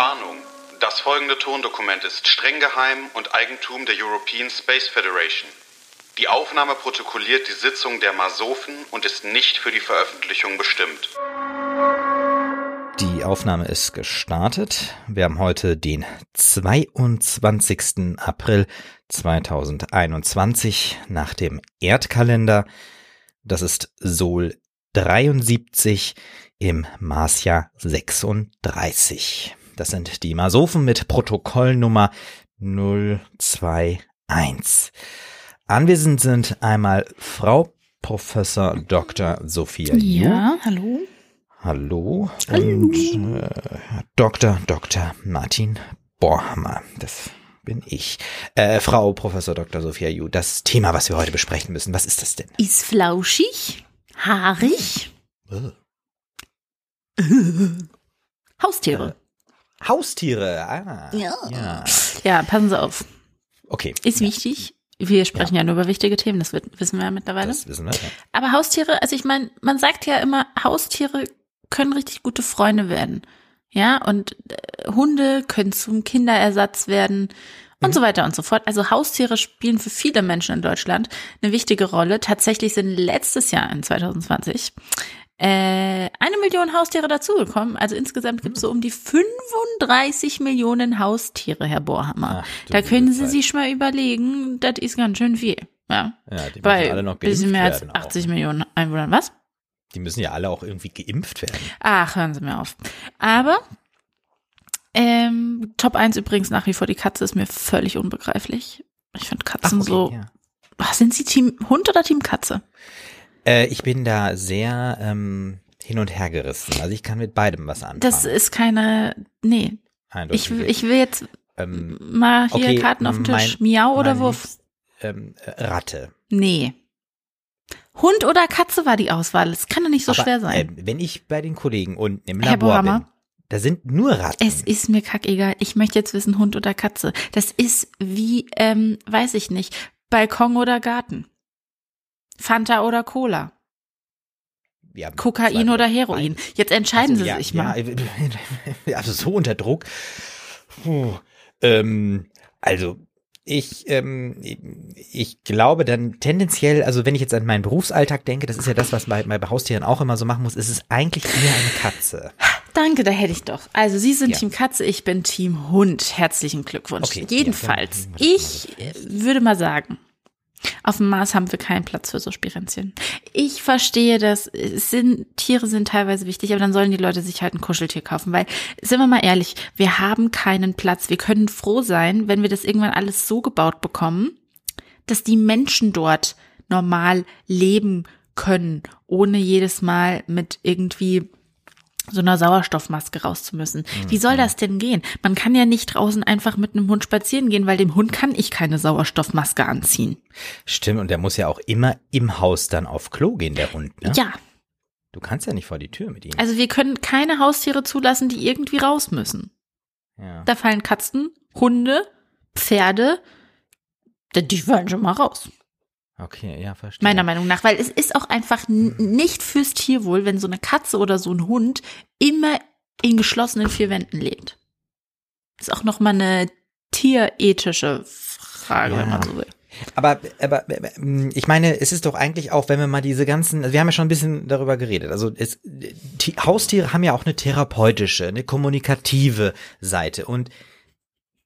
Warnung. Das folgende Tondokument ist streng geheim und Eigentum der European Space Federation. Die Aufnahme protokolliert die Sitzung der Masofen und ist nicht für die Veröffentlichung bestimmt. Die Aufnahme ist gestartet. Wir haben heute den 22. April 2021 nach dem Erdkalender. Das ist Sol 73 im Marsjahr 36. Das sind die Masofen mit Protokollnummer 021. Anwesend sind einmal Frau Professor Dr. Sophia Ju. Ja, hallo. Hallo. Und äh, Dr. Dr. Martin Borhammer. Das bin ich. Äh, Frau Professor Dr. Sophia Ju, das Thema, was wir heute besprechen müssen, was ist das denn? Ist flauschig, haarig. Äh, Haustiere. Haustiere. Ah, Ja. ja. Ja, passen Sie auf. Okay. Ist ja, wichtig. Wir sprechen ja. nur über wichtige Themen, das wissen wir ja mittlerweile. Das wissen wir. Ja. Aber Haustiere, also ich meine, man sagt ja immer, Haustiere können richtig gute Freunde werden. Ja, und äh, Hunde können zum Kinderersatz werden und so weiter und so fort. Also Haustiere spielen für viele Menschen in Deutschland eine wichtige Rolle. Tatsächlich sind letztes Jahr in 2020 äh, eine Million Haustiere dazugekommen. Also insgesamt gibt es so um die 35 Millionen Haustiere, Herr Bohrhammer. Ach, da können Sie Zeit. sich mal überlegen, das ist ganz schön viel. Ja. Ja, die Bei müssen alle noch bisschen geimpft mehr als werden. 80 auch. Millionen Einwohnern. Was? Die müssen ja alle auch irgendwie geimpft werden. Ach, hören Sie mir auf. Aber ähm, Top 1 übrigens nach wie vor die Katze ist mir völlig unbegreiflich. Ich finde Katzen so. ja. Ach, sind Sie Team Hund oder Team Katze? Äh, ich bin da sehr ähm, hin und her gerissen. Also ich kann mit beidem was anfangen. Das ist keine. Nee. Ich, will- ich will jetzt ähm, mal hier okay, Karten auf den Tisch. mein- Miau oder Wurf? Liebst- ähm, äh, Ratte. Nee. Hund oder Katze war die Auswahl. Es kann doch nicht so Aber, schwer sein. Äh, wenn ich bei den Kollegen unten im Herr Labor Bohammer? bin, da sind nur Ratten. Es ist mir kackegal. Ich möchte jetzt wissen, Hund oder Katze. Das ist wie, ähm, weiß ich nicht, Balkon oder Garten. Fanta oder Cola. Haben Kokain oder Heroin. Jetzt entscheiden Also, Sie ja, sich ja, mal. Also so unter Druck. Puh. Ähm, also ich, ähm, ich glaube dann tendenziell, also wenn ich jetzt an meinen Berufsalltag denke, das ist ja das, was man bei, bei Haustieren auch immer so machen muss, ist es eigentlich eher eine Katze. Danke, da hätte ich doch. Also Sie sind Ja. Team Katze, ich bin Team Hund. Herzlichen Glückwunsch. Okay, Jedenfalls, ja, ich würde mal sagen, auf dem Mars haben wir keinen Platz für so Spirenzchen. Ich verstehe das, es sind, Tiere sind teilweise wichtig, aber dann sollen die Leute sich halt ein Kuscheltier kaufen, weil, sind wir mal ehrlich, wir haben keinen Platz. Wir können froh sein, wenn wir das irgendwann alles so gebaut bekommen, dass die Menschen dort normal leben können, ohne jedes Mal mit irgendwie so einer Sauerstoffmaske raus zu müssen. Wie soll das denn gehen? Man kann ja nicht draußen einfach mit einem Hund spazieren gehen, weil dem Hund kann ich keine Sauerstoffmaske anziehen. Stimmt, und der muss ja auch immer im Haus dann auf Klo gehen, der Hund. Ne? Ja, Du kannst ja nicht vor die Tür mit ihm. also wir können keine Haustiere zulassen, die irgendwie raus müssen. ja. Da fallen Katzen, Hunde, Pferde, die- die fallen schon mal raus. Okay, ja, verstehe. Meiner Meinung nach, weil es ist auch einfach nicht fürs Tierwohl, wenn so eine Katze oder so ein Hund immer in geschlossenen vier Wänden lebt. Ist auch noch mal eine tierethische Frage, Ja. wenn man so will. Aber, aber ähm, ich meine, es ist doch eigentlich auch, wenn wir mal diese ganzen, also wir haben ja schon ein bisschen darüber geredet. Also es, die Haustiere haben ja auch eine therapeutische, eine kommunikative Seite und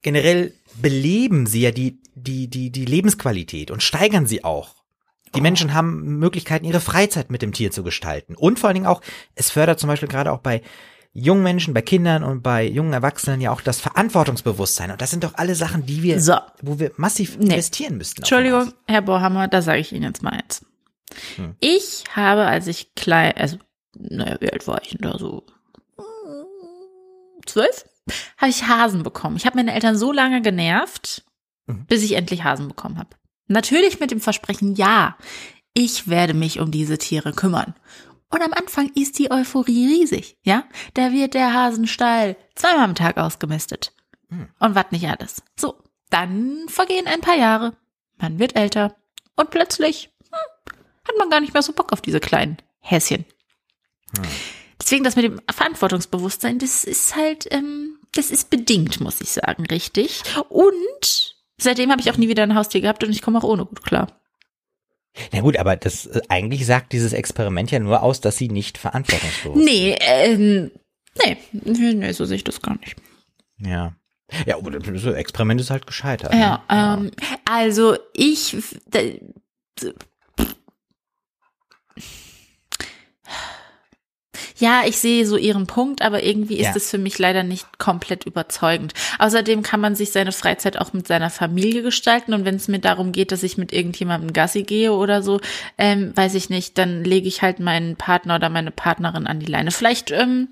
generell beleben sie ja die die die die Lebensqualität und steigern sie auch. Die Menschen haben Möglichkeiten, ihre Freizeit mit dem Tier zu gestalten und vor allen Dingen auch, es fördert zum Beispiel gerade auch bei jungen Menschen, bei Kindern und bei jungen Erwachsenen ja auch das Verantwortungsbewusstsein. Und das sind doch alle Sachen, die wir, So. wo wir massiv Nee. investieren müssten. Entschuldigung. Herr Bohammer, da sage ich Ihnen jetzt mal eins. Hm. Ich habe, als ich klein, also, naja, wie alt war ich denn da so? Zwölf? Habe ich Hasen bekommen. Ich habe meine Eltern so lange genervt, Mhm. bis ich endlich Hasen bekommen habe. Natürlich mit dem Versprechen, ja, ich werde mich um diese Tiere kümmern. Und am Anfang ist die Euphorie riesig, ja? Da wird der Hasenstall zweimal am Tag ausgemistet. Hm. Und was nicht alles. So, dann vergehen ein paar Jahre. Man wird älter. Und plötzlich hm, hat man gar nicht mehr so Bock auf diese kleinen Häschen. Hm. Deswegen das mit dem Verantwortungsbewusstsein, das ist halt, ähm, das ist bedingt, muss ich sagen, richtig. Und seitdem habe ich auch nie wieder ein Haustier gehabt und ich komme auch ohne gut klar. Na gut, aber das äh, eigentlich sagt dieses Experiment ja nur aus, dass sie nicht verantwortungslos. Nee, ähm, nee, nee, nee, so sehe ich das gar nicht. Ja. Ja, aber das Experiment ist halt gescheitert. Ja, ne? ähm, also ich, ja, ich sehe so ihren Punkt, aber irgendwie ist Ja. es für mich leider nicht komplett überzeugend. Außerdem kann man sich seine Freizeit auch mit seiner Familie gestalten und wenn es mir darum geht, dass ich mit irgendjemandem Gassi gehe oder so, ähm, weiß ich nicht, dann lege ich halt meinen Partner oder meine Partnerin an die Leine. Vielleicht ähm,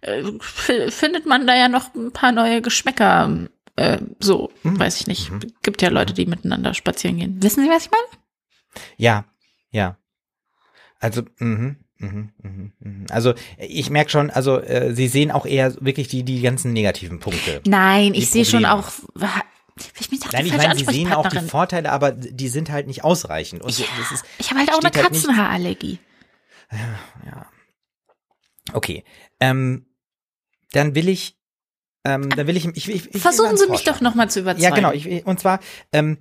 äh, findet man da ja noch ein paar neue Geschmäcker. Äh, so, Mhm. weiß ich nicht. Gibt ja Leute, die miteinander spazieren gehen. Wissen Sie, was ich meine? Ja, ja. Also, mhm, mhm, mhm, mhm. Also ich merke schon, also äh, Sie sehen auch eher wirklich die die ganzen negativen Punkte. Nein, ich sehe schon auch. Ich bin Nein, ich meine, Sie sehen auch die. Vorteile, aber die sind halt nicht ausreichend. Und Ja, das ist ich habe halt auch eine halt Katzenhaarallergie. ja. Okay. Ähm, dann will ich, ähm, dann will ich, ich, ich, ich Versuchen Sie mich doch nochmal zu überzeugen. Ja, genau. Ich, und zwar, ähm,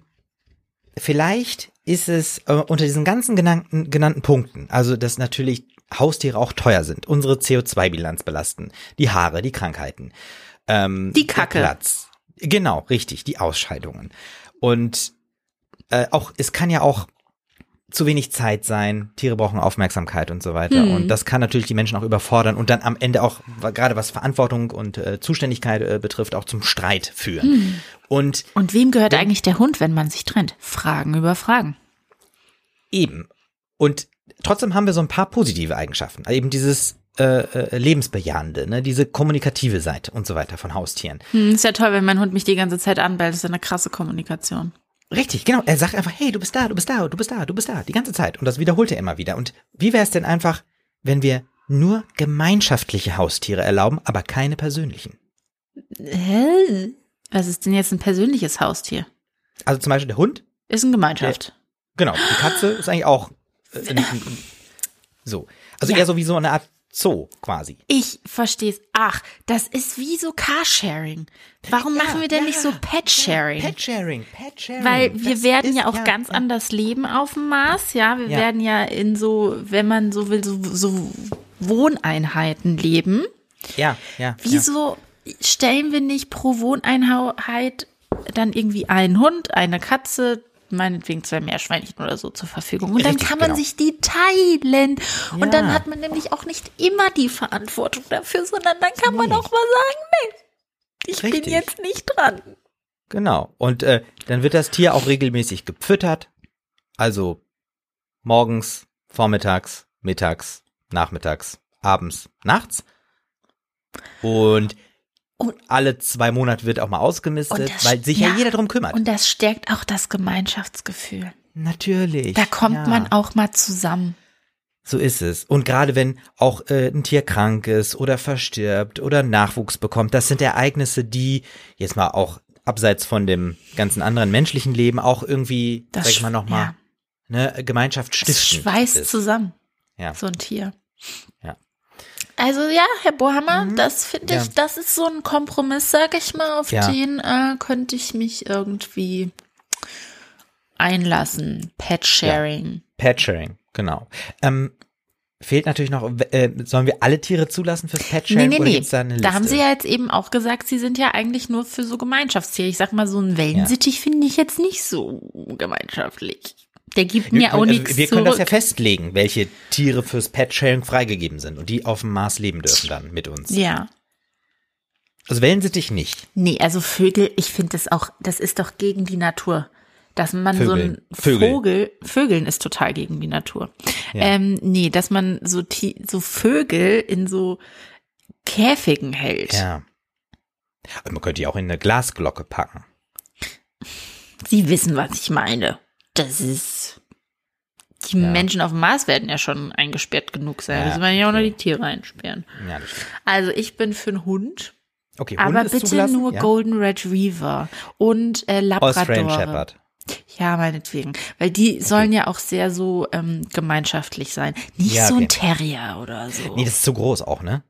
vielleicht ist es äh, unter diesen ganzen genannten, genannten Punkten, also dass natürlich Haustiere auch teuer sind, unsere CO2-Bilanz belasten, die Haare, die Krankheiten, ähm, Die Kacke. Platz. Genau, richtig, die Ausscheidungen. Und äh, auch, es kann ja auch zu wenig Zeit sein, Tiere brauchen Aufmerksamkeit und so weiter. Hm. Und das kann natürlich die Menschen auch überfordern und dann am Ende auch, gerade was Verantwortung und äh, Zuständigkeit äh, betrifft, auch zum Streit führen. Hm. Und Und wem gehört eigentlich der Hund, wenn man sich trennt? Fragen über Fragen. Eben. Und trotzdem haben wir so ein paar positive Eigenschaften. Eben dieses äh, äh, lebensbejahende, ne, diese kommunikative Seite und so weiter von Haustieren. Hm, ist ja toll, wenn mein Hund mich die ganze Zeit anbellt. Das ist ja eine krasse Kommunikation. Richtig, genau. Er sagt einfach, hey, du bist da, du bist da, du bist da, du bist da, die ganze Zeit. Und das wiederholt er immer wieder. Und wie wäre es denn einfach, wenn wir nur gemeinschaftliche Haustiere erlauben, aber keine persönlichen? Hä? Was ist denn jetzt ein persönliches Haustier? Also zum Beispiel der Hund, Ist eine Gemeinschaft. genau, die Katze ist eigentlich auch äh, ein- so. Also Ja. eher so wie so eine Art Zoo quasi. Ich verstehe es. Ach, das ist wie so Carsharing. Warum machen wir denn nicht so Pet-Sharing? Pet-Sharing, Pet-Sharing. Weil wir Das werden ist- ja auch ganz anders leben auf dem Mars, ja. Wir Ja. werden ja in so, wenn man so will, so, so Wohneinheiten leben. Ja, ja. ja. Wieso stellen wir nicht pro Wohneinheit dann irgendwie einen Hund, eine Katze, meinetwegen zwei Meerschweinchen oder so zur Verfügung? Und dann Richtig, kann man genau. sich die teilen. Ja. Und dann hat man nämlich auch nicht immer die Verantwortung dafür, sondern dann kann man Nee. auch mal sagen, nee, ich Richtig. bin jetzt nicht dran. Genau. Und äh, dann wird das Tier auch regelmäßig gefüttert. Also morgens, vormittags, mittags, nachmittags, abends, nachts. Und Und- alle zwei Monate wird auch mal ausgemistet, das- weil sich ja, ja. jeder drum kümmert. Und das stärkt auch das Gemeinschaftsgefühl. Natürlich. Da kommt ja. man auch mal zusammen. So ist es. Und gerade wenn auch äh, ein Tier krank ist oder verstirbt oder Nachwuchs bekommt, das sind Ereignisse, die jetzt mal auch abseits von dem ganzen anderen menschlichen Leben auch irgendwie, Das sag ich mal nochmal, ja. ne, Gemeinschaft Es stiften. schweißt zusammen, Ja. so ein Tier. Ja. Also ja, Herr Bohammer, das finde ich, Ja. das ist so ein Kompromiss, sag ich mal, auf Ja. den äh, könnte ich mich irgendwie einlassen. Pet-Sharing. Pet-Sharing, genau. Ähm, fehlt natürlich noch, äh, sollen wir alle Tiere zulassen fürs Nee, Pet-Sharing nee, oder nee. gibt's da eine Liste? Da haben Sie ja jetzt eben auch gesagt, Sie sind ja eigentlich nur für so Gemeinschaftstiere. Ich sag mal, so ein Wellensittich finde ich jetzt nicht so gemeinschaftlich. Der gibt mir auch können, nichts also, wir können das ja zurück. festlegen, welche Tiere fürs Pet-Sharing freigegeben sind und die auf dem Mars leben dürfen dann mit uns. Ja. Also Wellensittich nicht. Nee, also Vögel, ich finde das auch, das ist doch gegen die Natur. Dass man so Vögeln. ein Vögel. Vogel, Vögeln ist total gegen die Natur. Ja. Ähm, nee, dass man so, so Vögel in so Käfigen hält. Ja. Und man könnte die auch in eine Glasglocke packen. Sie wissen, was ich meine. Das ist, die Ja. Menschen auf dem Mars werden ja schon eingesperrt genug sein. Ja, müssen wir ja auch okay. die Tiere einsperren. Ja, das stimmt. Also ich bin für einen Hund, Okay, Hund aber bitte zugelassen? nur ja? Golden Retriever und äh, Labrador. Shepherd. Ja, meinetwegen. Weil die sollen ja auch sehr so ähm, gemeinschaftlich sein. Nicht Ja, so ein okay. Terrier oder so. Nee, das ist zu groß auch, ne?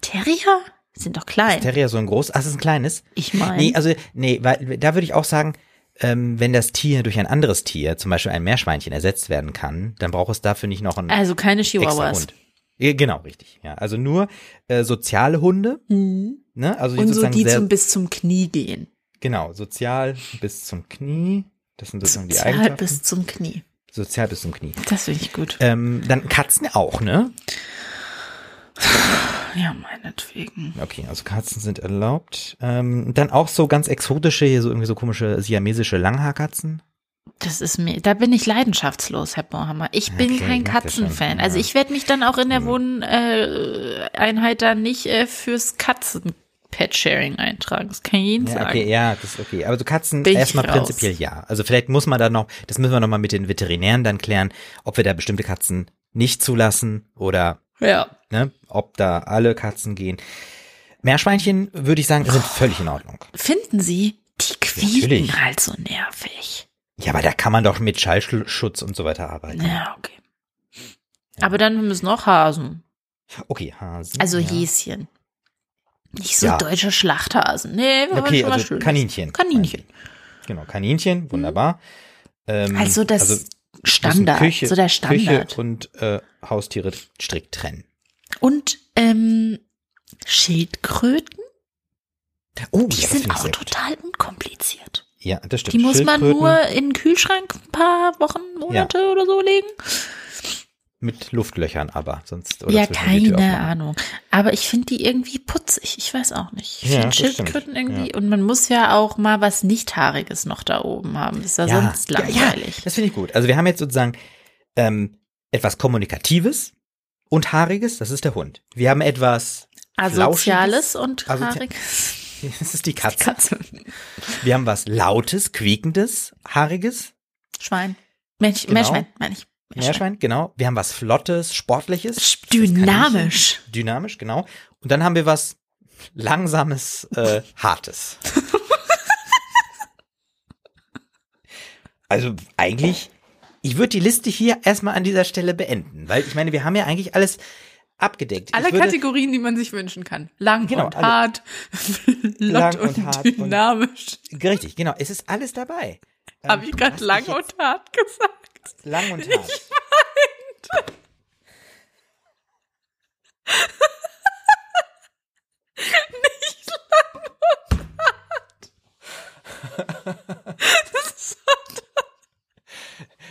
Terrier? Sind doch klein. Ist Terrier so ein groß? Ach, das ist ein kleines? Ich meine. Nee, also, nee, weil da würde ich auch sagen, ähm, wenn das Tier durch ein anderes Tier, zum Beispiel ein Meerschweinchen, ersetzt werden kann, dann braucht es dafür nicht noch einen also keine extra Chihuahuas. Hund. Genau, richtig. Ja, also nur äh, soziale Hunde, Mhm. ne? Also die Und so die sehr, zum, bis zum Knie gehen. genau, sozial bis zum Knie. Das sind sozusagen die Sozial Eigenschaften. bis zum Knie. sozial bis zum Knie. Das finde ich gut. Ähm, dann Katzen auch, ne? Ja, meinetwegen. Okay, also Katzen sind erlaubt. Ähm, dann auch so ganz exotische, hier so irgendwie so komische siamesische Langhaarkatzen. Das ist mir, da bin ich leidenschaftslos, Herr Bohammer. Ich bin Okay, kein Katzenfan. Also ich werde mich dann auch in der Hm. Wohneinheit Einheit dann nicht äh, fürs Katzen-Pet-Sharing eintragen. Das kann ich Ihnen Ja, sagen. okay, ja, das ist okay. Aber so Katzen Bin erstmal prinzipiell ja. Also vielleicht muss man da noch, das müssen wir noch mal mit den Veterinären dann klären, ob wir da bestimmte Katzen nicht zulassen oder Ja. ne, ob da alle Katzen gehen. Meerschweinchen würde ich sagen, sind völlig in Ordnung. Finden Sie, die quieken Natürlich. halt so nervig. Ja, aber da kann man doch mit Schallschutz und so weiter arbeiten. Ja, okay. Aber dann müssen auch Hasen. Okay, Hasen. Also ja. Häschen. Nicht so Ja. deutsche Schlachthasen. Nee, wir Okay, schon also Schönes. Kaninchen. Kaninchen. Genau, Kaninchen, wunderbar. Ähm, Also das müssen Standard, Küche, so der Standard. Küche und äh, Haustiere strikt trennen. Und ähm, Schildkröten, Oh, die ja, sind auch gut. total unkompliziert. Ja, das stimmt. Die muss man nur in den Kühlschrank ein paar Wochen, Monate oder so legen. Mit Luftlöchern aber, sonst. Oder ja, die keine. Ahnung. Aber ich finde die irgendwie putzig. Ich weiß auch nicht. Ich Ja, das Schildkröten irgendwie. Und man muss ja auch mal was Nichthaariges noch da oben haben. Ist ja, Ja, sonst ja, langweilig. Ja, das finde ich gut. Also wir haben jetzt sozusagen ähm, etwas Kommunikatives und Haariges, das ist der Hund. Wir haben etwas Asoziales und haariges. Das ist die Katze. Katze. Wir haben was Lautes, Quiekendes, Haariges. Schwein. Mensch, Genau. Meerschwein, meine ich. Meerschwein, genau. Wir haben was Flottes, Sportliches. Dynamisch. Dynamisch, genau. Und dann haben wir was Langsames, äh, Hartes. also eigentlich, ich würde die Liste hier erstmal an dieser Stelle beenden, weil ich meine, wir haben ja eigentlich alles abgedeckt. Alle ich würde, Kategorien, die man sich wünschen kann. Lang Genau, und alle. hart, Lang flott und und, hart und- dynamisch. Richtig, genau. Es ist alles dabei. Ähm, Habe ich du gerade lang dich jetzt und hart gesagt? lang und hart.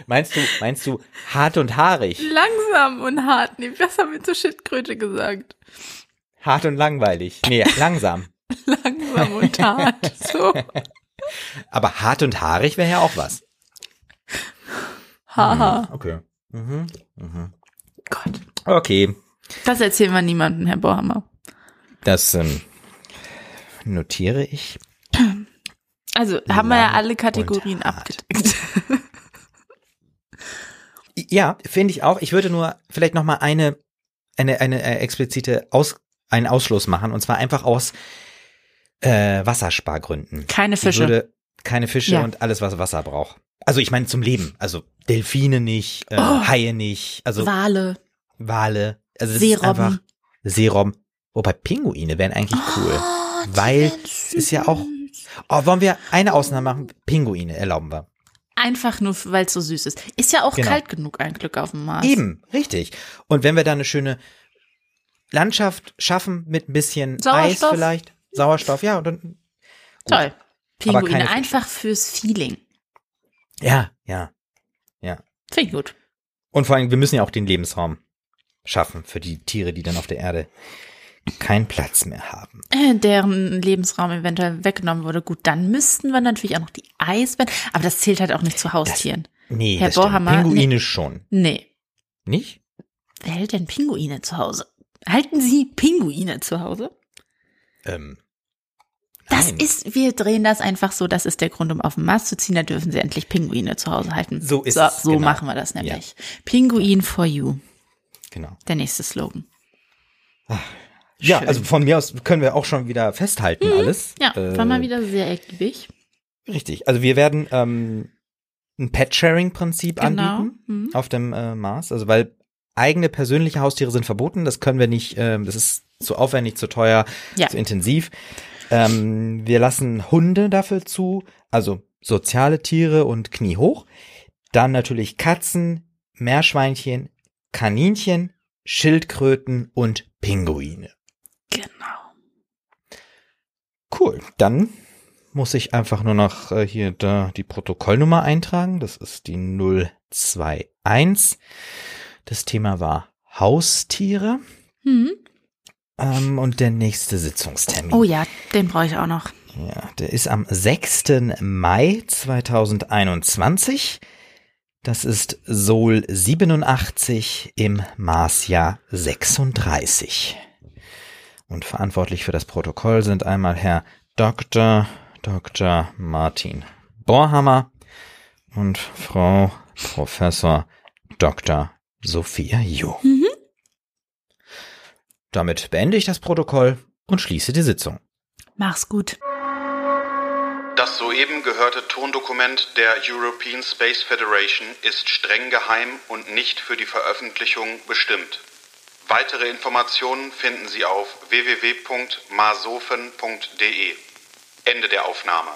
Meinst du, meinst du hart und haarig? Langsam und hart. Nee, was haben wir zur Schildkröte gesagt? Hart und langweilig. Nee, langsam. Langsam und hart. So. Aber hart und haarig wäre ja auch was. Haha. Okay. Mhm. Mhm. Gott. Okay. Das erzählen wir niemandem, Herr Bohammer. Das ähm, notiere ich. Also haben wir ja alle Kategorien abgedeckt. Ja, finde ich auch. Ich würde nur vielleicht noch mal eine eine eine äh, explizite Aus einen Ausschluss machen und zwar einfach aus äh, Wasserspargründen. Keine Fische. keine Fische Ja. und alles was Wasser braucht. Also ich meine zum Leben, also Delfine nicht, äh, Oh. Haie nicht, also Wale. Wale, also ist Seerobben. einfach Seerobben. Wobei Pinguine wären eigentlich cool. Oh, die Weil es ist ja auch-. Oh, wollen wir eine Ausnahme machen? Pinguine erlauben wir. Einfach nur, weil es so süß ist. Ist ja auch Genau. kalt genug ein Glück auf dem Mars. Eben, richtig. Und wenn wir da eine schöne Landschaft schaffen mit ein bisschen Eis Sauerstoff. vielleicht, Sauerstoff, ja, und dann, gut. Toll. Pinguine. Einfach fürs Feeling. Ja, ja. Finde ich gut. Und vor allem, wir müssen ja auch den Lebensraum schaffen für die Tiere, die dann auf der Erde keinen Platz mehr haben. Äh, deren Lebensraum eventuell weggenommen wurde. Gut, dann müssten wir natürlich auch noch die Eisbären. Aber das zählt halt auch nicht zu Haustieren. Nee, Herr das. Bohammer, Pinguine schon. Nee. Nicht? Wer hält denn Pinguine zu Hause? Halten Sie Pinguine zu Hause? Ähm, Das nein. ist, wir drehen das einfach so, das ist der Grund, um auf den Mars zu ziehen, da dürfen Sie endlich Pinguine zu Hause halten. So ist so, es, So genau. machen wir das nämlich. Pinguin for you, Genau. der nächste Slogan. Ja, Schön. also von mir aus können wir auch schon wieder festhalten alles. Ja, war Äh, mal wieder sehr ergiebig. Richtig. Also wir werden ähm, ein Pet-Sharing-Prinzip Genau. anbieten Mhm. auf dem äh, Mars. Also weil eigene persönliche Haustiere sind verboten. Das können wir nicht, ähm, das ist zu aufwendig, zu teuer, Ja. zu intensiv. Ähm, wir lassen Hunde dafür zu, also soziale Tiere und Knie hoch. Dann natürlich Katzen, Meerschweinchen, Kaninchen, Schildkröten und Pinguine. Genau. Cool. Dann muss ich einfach nur noch äh, hier da die Protokollnummer eintragen. Das ist die 021. Das Thema war Haustiere. Hm. Ähm, und der nächste Sitzungstermin. Oh ja, den brauche ich auch noch. Ja, der ist am 6. Mai 2021. Das ist Sol 87 im Marsjahr 36. Und verantwortlich für das Protokoll sind einmal Herr Dr. Dr. Martin Borhammer und Frau Professor Dr. Sophia Ju. Mhm. Damit beende ich das Protokoll und schließe die Sitzung. Mach's gut. Das soeben gehörte Tondokument der European Space Federation ist streng geheim und nicht für die Veröffentlichung bestimmt. Weitere Informationen finden Sie auf www.masofen.de. Ende der Aufnahme.